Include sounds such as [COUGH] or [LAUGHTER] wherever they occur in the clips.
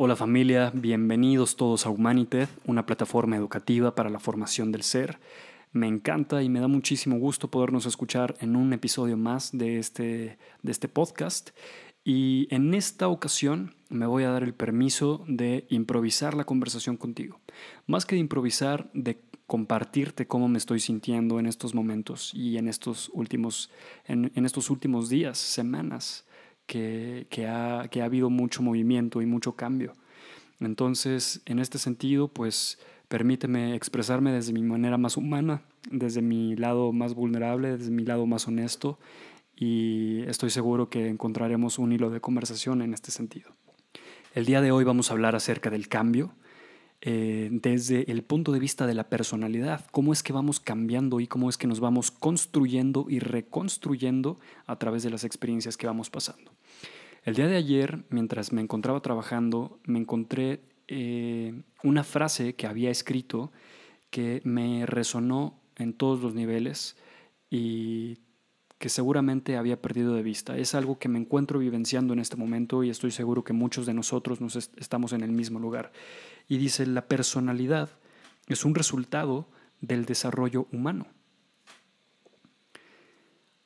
Hola familia, bienvenidos todos a Humanited, una plataforma educativa para la formación del ser. Me encanta y me da muchísimo gusto podernos escuchar en un episodio más de este, de este podcast. Y en esta ocasión me voy a dar el permiso de improvisar la conversación contigo. Más que de improvisar, de compartirte cómo me estoy sintiendo en estos momentos y en estos últimos, en, en estos últimos días, semanas que, ha, ha habido mucho movimiento y mucho cambio. Entonces, en este sentido, pues permíteme expresarme desde mi manera más humana, desde mi lado más vulnerable, desde mi lado más honesto y estoy seguro que encontraremos un hilo de conversación en este sentido. El día de hoy vamos a hablar acerca del cambio, eh, desde el punto de vista de la personalidad, cómo es que vamos cambiando y cómo es que nos vamos construyendo y reconstruyendo a través de las experiencias que vamos pasando. El día de ayer, mientras me encontraba trabajando, me encontré eh, una frase que había escrito que me resonó en todos los niveles y que seguramente había perdido de vista. Es algo que me encuentro vivenciando en este momento y estoy seguro que muchos de nosotros nos estamos en el mismo lugar. Y dice, la personalidad es un resultado del desarrollo humano.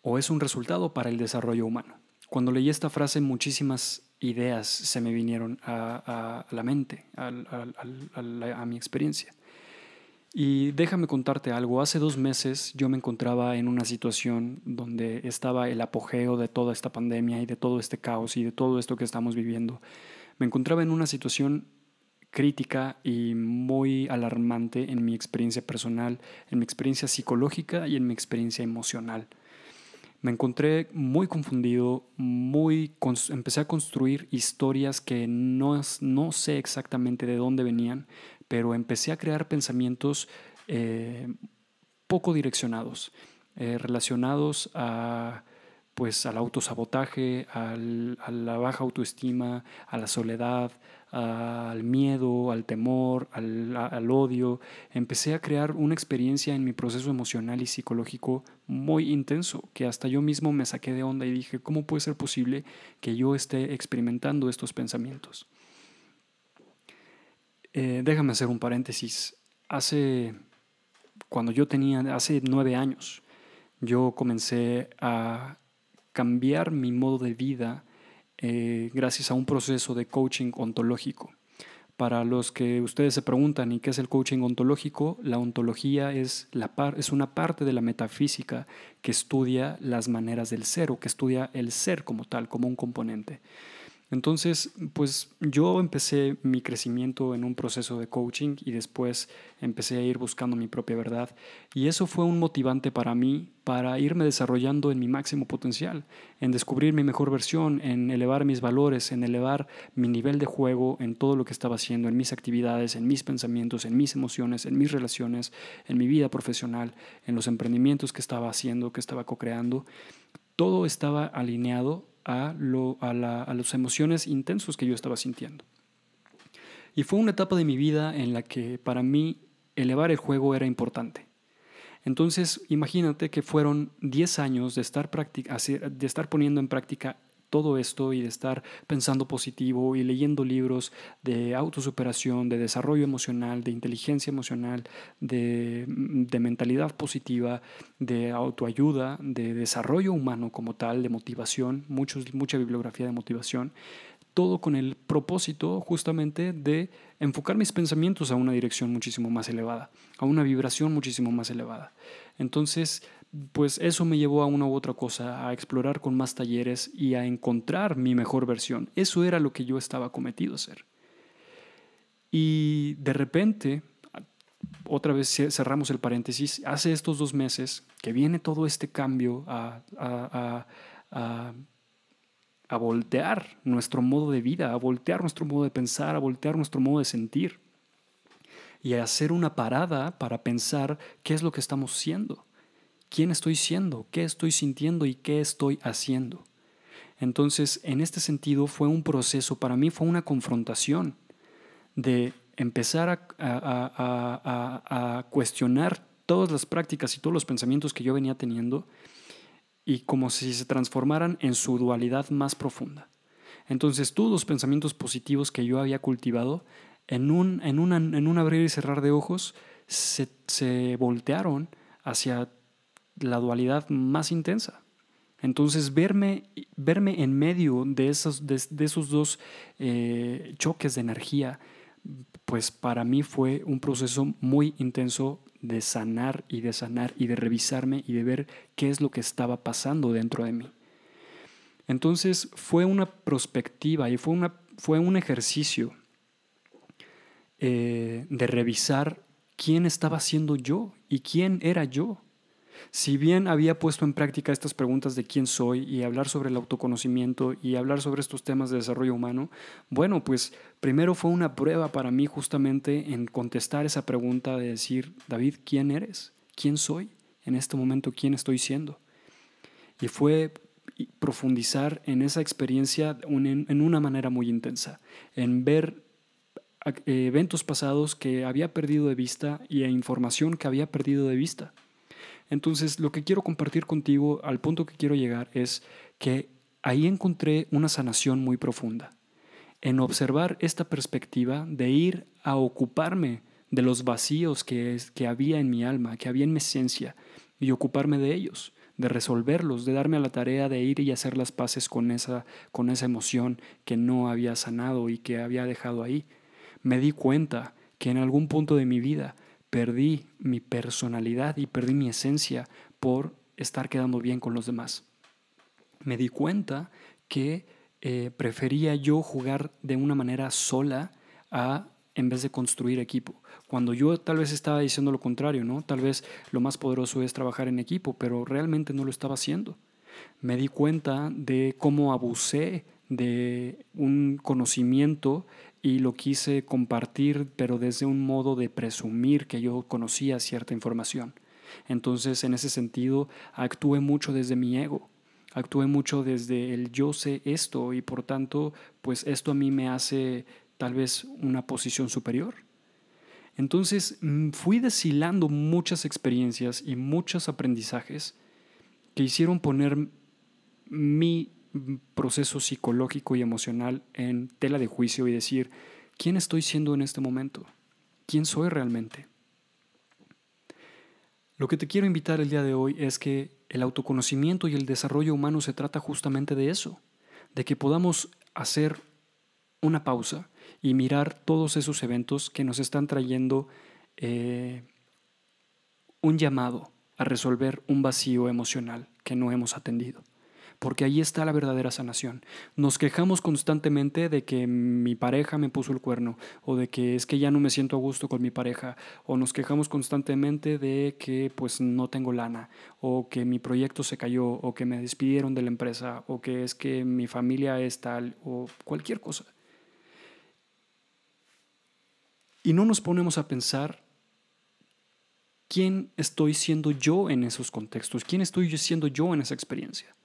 O es un resultado para el desarrollo humano. Cuando leí esta frase muchísimas ideas se me vinieron a, la mente, a, mi experiencia. Y déjame contarte algo, hace dos meses yo me encontraba en una situación donde estaba el apogeo de toda esta pandemia y de todo este caos y de todo esto que estamos viviendo. Me encontraba en una situación crítica y muy alarmante en mi experiencia personal, en mi experiencia psicológica y en mi experiencia emocional. Me encontré muy confundido, muy empecé a construir historias que no, no sé exactamente de dónde venían, pero empecé a crear pensamientos eh, poco direccionados, eh, relacionados a pues al autosabotaje, a la baja autoestima, a la soledad, al miedo, al temor, al, al, odio. Empecé a crear una experiencia en mi proceso emocional y psicológico muy intenso, que hasta yo mismo me saqué de onda y dije, ¿cómo puede ser posible que yo esté experimentando estos pensamientos? Eh, déjame hacer un paréntesis. Hace, cuando yo tenía, hace nueve años, yo comencé a cambiar mi modo de vida eh, gracias a un proceso de coaching ontológico. Para los que ustedes se preguntan, ¿y qué es el coaching ontológico? La ontología es, la par, es una parte de la metafísica que estudia las maneras del ser o que estudia el ser como tal, como un componente. Entonces, pues yo empecé mi crecimiento en un proceso de coaching y después empecé a ir buscando mi propia verdad. Y eso fue un motivante para mí para irme desarrollando en mi máximo potencial, en descubrir mi mejor versión, en elevar mis valores, en elevar mi nivel de juego en todo lo que estaba haciendo, en mis actividades, en mis pensamientos, en mis emociones, en mis relaciones, en mi vida profesional, en los emprendimientos que estaba haciendo, que estaba co-creando. Todo estaba alineado a, lo, a, la, a las emociones intensos que yo estaba sintiendo. Y fue una etapa de mi vida en la que para mí elevar el juego era importante. Entonces, imagínate que fueron 10 años de estar, de estar poniendo en práctica todo esto y de estar pensando positivo y leyendo libros de autosuperación, de desarrollo emocional, de inteligencia emocional, de, de mentalidad positiva, de autoayuda, de desarrollo humano como tal, de motivación, muchos, mucha bibliografía de motivación, todo con el propósito justamente de enfocar mis pensamientos a una dirección muchísimo más elevada, a una vibración muchísimo más elevada. Entonces, pues eso me llevó a una u otra cosa, a explorar con más talleres y a encontrar mi mejor versión. Eso era lo que yo estaba cometido a hacer. Y de repente, otra vez cerramos el paréntesis, hace estos dos meses que viene todo este cambio a, a, a, a voltear nuestro modo de vida, a voltear nuestro modo de pensar, a voltear nuestro modo de sentir y a hacer una parada para pensar qué es lo que estamos siendo quién estoy siendo, qué estoy sintiendo y qué estoy haciendo. Entonces, en este sentido, fue un proceso, para mí fue una confrontación de empezar a, cuestionar todas las prácticas y todos los pensamientos que yo venía teniendo y como si se transformaran en su dualidad más profunda. Entonces todos los pensamientos positivos que yo había cultivado, en un, en una, en un abrir y cerrar de ojos, se, se voltearon hacia la dualidad más intensa. Entonces, verme, verme en medio de esos, de, esos dos eh, choques de energía, pues para mí fue un proceso muy intenso de sanar y de sanar y de revisarme y de ver qué es lo que estaba pasando dentro de mí. Entonces fue una perspectiva y fue, una, fue un ejercicio eh, de revisar quién estaba siendo yo y quién era yo. Si bien había puesto en práctica estas preguntas de quién soy y hablar sobre el autoconocimiento y hablar sobre estos temas de desarrollo humano, bueno, pues primero fue una prueba para mí justamente en contestar esa pregunta de decir, David, ¿quién eres? ¿Quién soy? En este momento, ¿quién estoy siendo? Y fue profundizar en esa experiencia en una manera muy intensa, en ver eventos pasados que había perdido de vista y información que había perdido de vista. Entonces, lo que quiero compartir contigo, al punto que quiero llegar, es que ahí encontré una sanación muy profunda. En observar esta perspectiva de ir a ocuparme de los vacíos que, que había en mi alma, que había en mi esencia, y ocuparme de ellos, de resolverlos, de darme a la tarea de ir y hacer las paces con esa, con esa emoción que no había sanado y que había dejado ahí. Me di cuenta que en algún punto de mi vida perdí mi personalidad y perdí mi esencia por estar quedando bien con los demás. Me di cuenta que eh, prefería yo jugar de una manera sola a en vez de construir equipo. Cuando yo tal vez estaba diciendo lo contrario, ¿no? Tal vez lo más poderoso es trabajar en equipo, pero realmente no lo estaba haciendo. Me di cuenta de cómo abusé de un conocimiento y lo quise compartir, pero desde un modo de presumir que yo conocía cierta información. Entonces, en ese sentido, actué mucho desde mi ego, actué mucho desde el yo sé esto y por tanto, pues esto a mí me hace tal vez una posición superior. Entonces, mm, fui deshilando muchas experiencias y muchos aprendizajes que hicieron poner mi proceso psicológico y emocional en tela de juicio y decir, ¿quién estoy siendo en este momento? ¿Quién soy realmente? Lo que te quiero invitar el día de hoy es que el autoconocimiento y el desarrollo humano se trata justamente de eso, de que podamos hacer una pausa y mirar todos esos eventos que nos están trayendo eh, un llamado a resolver un vacío emocional que no hemos atendido porque ahí está la verdadera sanación. Nos quejamos constantemente de que mi pareja me puso el cuerno, o de que es que ya no me siento a gusto con mi pareja, o nos quejamos constantemente de que pues no tengo lana, o que mi proyecto se cayó, o que me despidieron de la empresa, o que es que mi familia es tal, o cualquier cosa. Y no nos ponemos a pensar quién estoy siendo yo en esos contextos, quién estoy siendo yo en esa experiencia.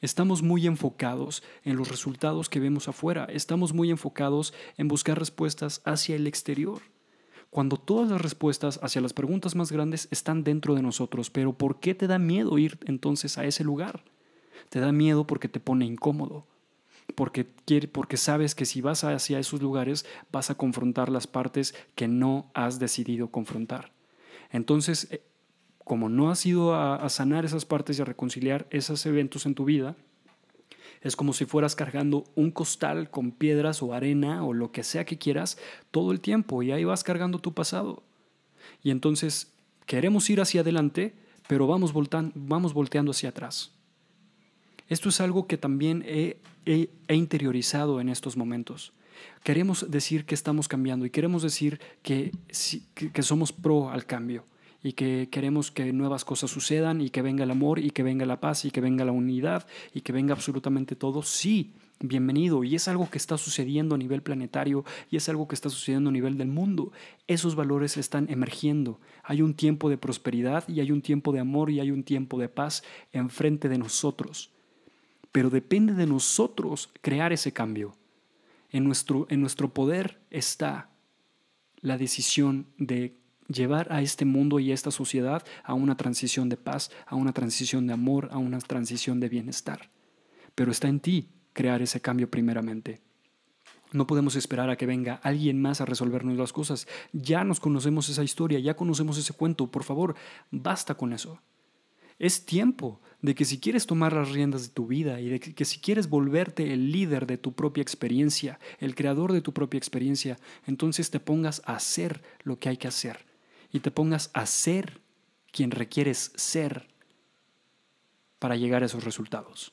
Estamos muy enfocados en los resultados que vemos afuera, estamos muy enfocados en buscar respuestas hacia el exterior, cuando todas las respuestas hacia las preguntas más grandes están dentro de nosotros. Pero ¿por qué te da miedo ir entonces a ese lugar? Te da miedo porque te pone incómodo, porque, porque sabes que si vas hacia esos lugares vas a confrontar las partes que no has decidido confrontar. Entonces, eh, como no has ido a, sanar esas partes y a reconciliar esos eventos en tu vida, es como si fueras cargando un costal con piedras o arena o lo que sea que quieras todo el tiempo y ahí vas cargando tu pasado. Y entonces queremos ir hacia adelante, pero vamos, vamos volteando hacia atrás. Esto es algo que también he, interiorizado en estos momentos. Queremos decir que estamos cambiando y queremos decir que, que somos pro al cambio y que queremos que nuevas cosas sucedan y que venga el amor y que venga la paz y que venga la unidad y que venga absolutamente todo, sí, bienvenido. Y es algo que está sucediendo a nivel planetario y es algo que está sucediendo a nivel del mundo. Esos valores están emergiendo. Hay un tiempo de prosperidad y hay un tiempo de amor y hay un tiempo de paz enfrente de nosotros. Pero depende de nosotros crear ese cambio. En nuestro, en nuestro poder está la decisión de llevar a este mundo y a esta sociedad a una transición de paz, a una transición de amor, a una transición de bienestar. Pero está en ti crear ese cambio primeramente. No podemos esperar a que venga alguien más a resolvernos las cosas. Ya nos conocemos esa historia, ya conocemos ese cuento. Por favor, basta con eso. Es tiempo de que si quieres tomar las riendas de tu vida y de que, si quieres volverte el líder de tu propia experiencia, el creador de tu propia experiencia, entonces te pongas a hacer lo que hay que hacer y te pongas a ser quien requieres ser para llegar a esos resultados.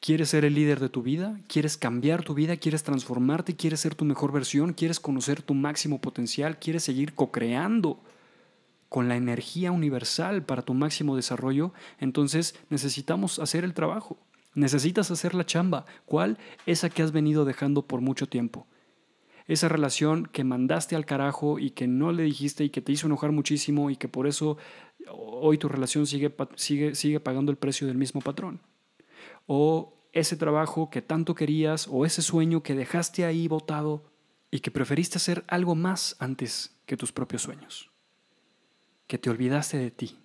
¿Quieres ser el líder de tu vida? ¿Quieres cambiar tu vida? ¿Quieres transformarte? ¿Quieres ser tu mejor versión? ¿Quieres conocer tu máximo potencial? ¿Quieres seguir co-creando con la energía universal para tu máximo desarrollo? Entonces necesitamos hacer el trabajo. Necesitas hacer la chamba. ¿Cuál? Esa que has venido dejando por mucho tiempo. Esa relación que mandaste al carajo y que no le dijiste y que te hizo enojar muchísimo y que por eso hoy tu relación sigue, sigue, sigue pagando el precio del mismo patrón o ese trabajo que tanto querías o ese sueño que dejaste ahí botado y que preferiste hacer algo más antes que tus propios sueños, que te olvidaste de ti.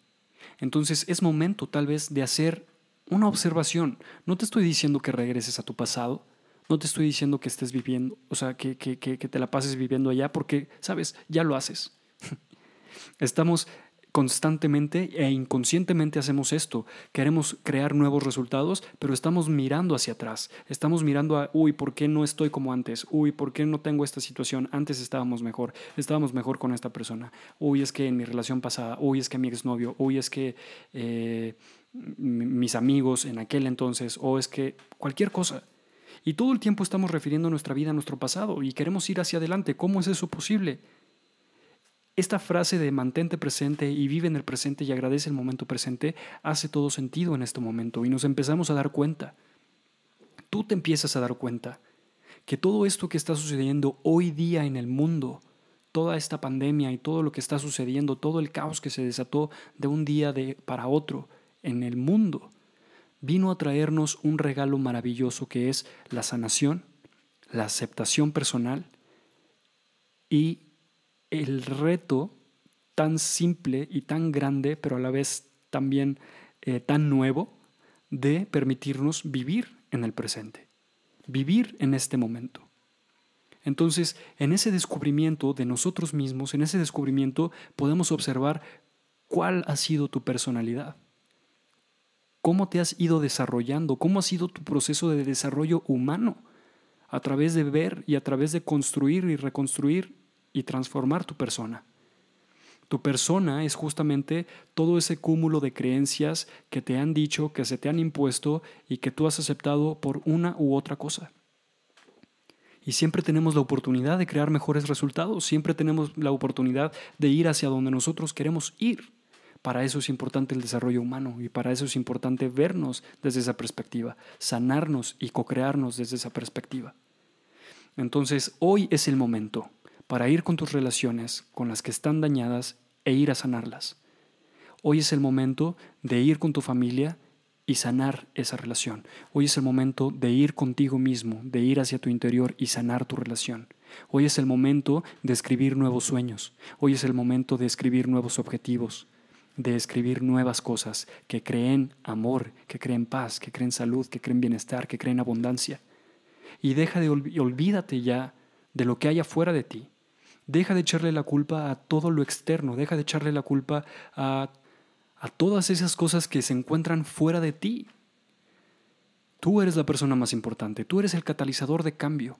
Entonces es momento tal vez de hacer una observación. No te estoy diciendo que regreses a tu pasado, no te estoy diciendo que estés viviendo, o sea, que, que, que, que te la pases viviendo allá, porque, sabes, ya lo haces. [LAUGHS] Estamos constantemente e inconscientemente hacemos esto. Queremos crear nuevos resultados, pero estamos mirando hacia atrás. Estamos mirando a, uy, ¿por qué no estoy como antes? Uy, ¿por qué no tengo esta situación? Antes estábamos mejor, estábamos mejor con esta persona. Uy, es que en mi relación pasada, uy, es que mi exnovio, uy, es que eh, mis amigos en aquel entonces, o es que cualquier cosa. Y todo el tiempo estamos refiriendo nuestra vida a nuestro pasado y queremos ir hacia adelante. ¿Cómo es eso posible? Esta frase de mantente presente y vive en el presente y agradece el momento presente hace todo sentido en este momento y nos empezamos a dar cuenta. Tú te empiezas a dar cuenta que todo esto que está sucediendo hoy día en el mundo, toda esta pandemia y todo lo que está sucediendo, todo el caos que se desató de un día de, para otro en el mundo, vino a traernos un regalo maravilloso que es la sanación, la aceptación personal y el reto tan simple y tan grande, pero a la vez también eh, tan nuevo, de permitirnos vivir en el presente, vivir en este momento. Entonces, en ese descubrimiento de nosotros mismos, en ese descubrimiento podemos observar cuál ha sido tu personalidad, cómo te has ido desarrollando, cómo ha sido tu proceso de desarrollo humano, a través de ver y a través de construir y reconstruir y transformar tu persona. Tu persona es justamente todo ese cúmulo de creencias que te han dicho, que se te han impuesto y que tú has aceptado por una u otra cosa. Y siempre tenemos la oportunidad de crear mejores resultados, siempre tenemos la oportunidad de ir hacia donde nosotros queremos ir. Para eso es importante el desarrollo humano y para eso es importante vernos desde esa perspectiva, sanarnos y co-crearnos desde esa perspectiva. Entonces, hoy es el momento para ir con tus relaciones, con las que están dañadas, e ir a sanarlas. Hoy es el momento de ir con tu familia y sanar esa relación. Hoy es el momento de ir contigo mismo, de ir hacia tu interior y sanar tu relación. Hoy es el momento de escribir nuevos sueños. Hoy es el momento de escribir nuevos objetivos, de escribir nuevas cosas que creen amor, que creen paz, que creen salud, que creen bienestar, que creen abundancia. Y deja de olvídate ya de lo que hay afuera de ti Deja de echarle la culpa a todo lo externo, deja de echarle la culpa a, a todas esas cosas que se encuentran fuera de ti. Tú eres la persona más importante, tú eres el catalizador de cambio.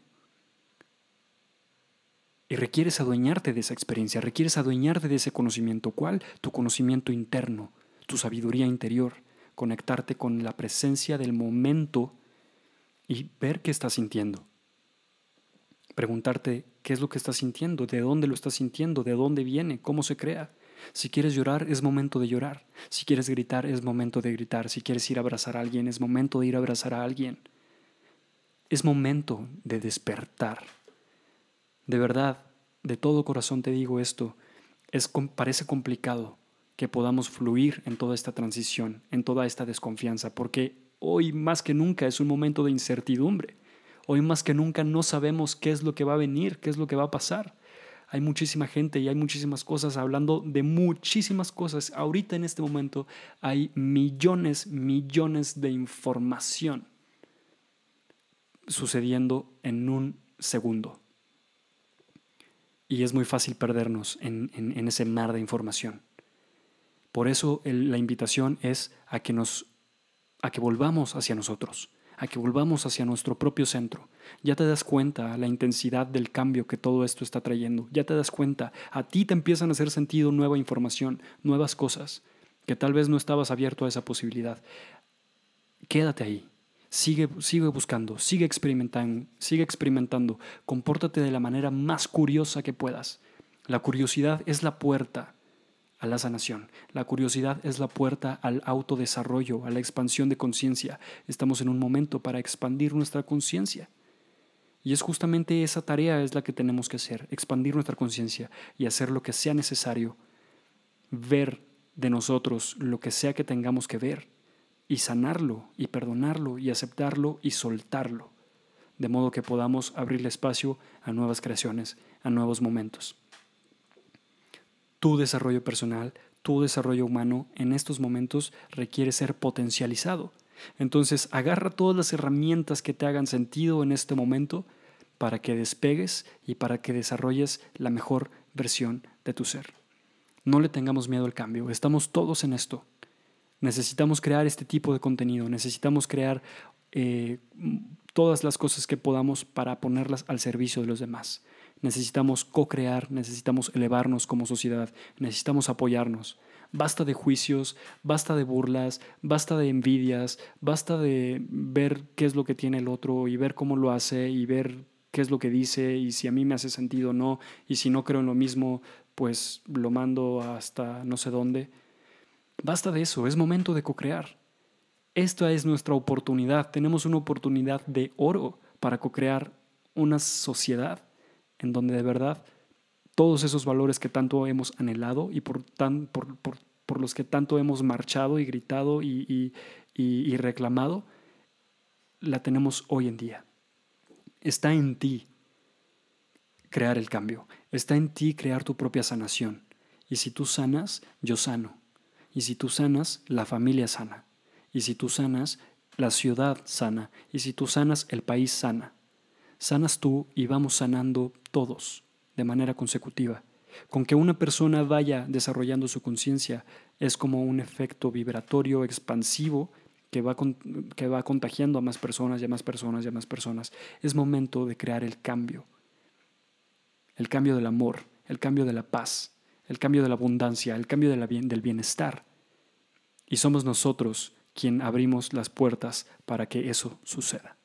Y requieres adueñarte de esa experiencia, requieres adueñarte de ese conocimiento. ¿Cuál? Tu conocimiento interno, tu sabiduría interior, conectarte con la presencia del momento y ver qué estás sintiendo preguntarte qué es lo que estás sintiendo, de dónde lo estás sintiendo, de dónde viene, cómo se crea. Si quieres llorar, es momento de llorar. Si quieres gritar, es momento de gritar. Si quieres ir a abrazar a alguien, es momento de ir a abrazar a alguien. Es momento de despertar. De verdad, de todo corazón te digo esto, es, parece complicado que podamos fluir en toda esta transición, en toda esta desconfianza, porque hoy más que nunca es un momento de incertidumbre. Hoy más que nunca no sabemos qué es lo que va a venir, qué es lo que va a pasar. Hay muchísima gente y hay muchísimas cosas hablando de muchísimas cosas. Ahorita en este momento hay millones, millones de información sucediendo en un segundo. Y es muy fácil perdernos en, ese mar de información. Por eso la invitación es a que nos a que volvamos hacia nosotros, a que volvamos hacia nuestro propio centro. Ya te das cuenta la intensidad del cambio que todo esto está trayendo. Ya te das cuenta, a ti te empiezan a hacer sentido nueva información, nuevas cosas, que tal vez no estabas abierto a esa posibilidad. Quédate ahí. Sigue, sigue buscando, sigue experimentando, sigue experimentando. Compórtate de la manera más curiosa que puedas. La curiosidad es la puerta a la sanación. La curiosidad es la puerta al autodesarrollo, a la expansión de conciencia. Estamos en un momento para expandir nuestra conciencia. Y es justamente esa tarea es la que tenemos que hacer, expandir nuestra conciencia y hacer lo que sea necesario, ver de nosotros lo que sea que tengamos que ver y sanarlo y perdonarlo y aceptarlo y soltarlo, de modo que podamos abrirle espacio a nuevas creaciones, a nuevos momentos tu desarrollo personal, tu desarrollo humano en estos momentos requiere ser potencializado. Entonces, agarra todas las herramientas que te hagan sentido en este momento para que despegues y para que desarrolles la mejor versión de tu ser. No le tengamos miedo al cambio, estamos todos en esto. Necesitamos crear este tipo de contenido, necesitamos crear eh, todas las cosas que podamos para ponerlas al servicio de los demás necesitamos co-crear, necesitamos elevarnos como sociedad, necesitamos apoyarnos. Basta de juicios, basta de burlas, basta de envidias, basta de ver qué es lo que tiene el otro y ver cómo lo hace y ver qué es lo que dice y si a mí me hace sentido o no y si no creo en lo mismo, pues lo mando hasta no sé dónde. Basta de eso, es momento de co-crear. Esta es nuestra oportunidad, tenemos una oportunidad de oro para co-crear una sociedad en donde de verdad todos esos valores que tanto hemos anhelado y por, los que tanto hemos marchado y gritado y reclamado, la tenemos hoy en día. Está en ti crear el cambio, está en ti crear tu propia sanación. Y si tú sanas, yo sano. Y si tú sanas, la familia sana. Y si tú sanas, la ciudad sana. Y si tú sanas, el país sana sanas tú y vamos sanando todos de manera consecutiva. Con que una persona vaya desarrollando su conciencia es como un efecto vibratorio expansivo que va, que va contagiando a más personas y a más personas y a más personas. Es momento de crear el cambio. El cambio del amor, el cambio de la paz, el cambio de la abundancia, el cambio del bienestar. Y somos nosotros quien abrimos las puertas para que eso suceda.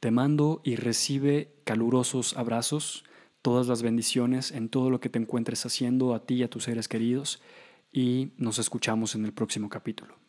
Te mando y recibe calurosos abrazos, todas las bendiciones en todo lo que te encuentres haciendo a ti y a tus seres queridos y nos escuchamos en el próximo capítulo.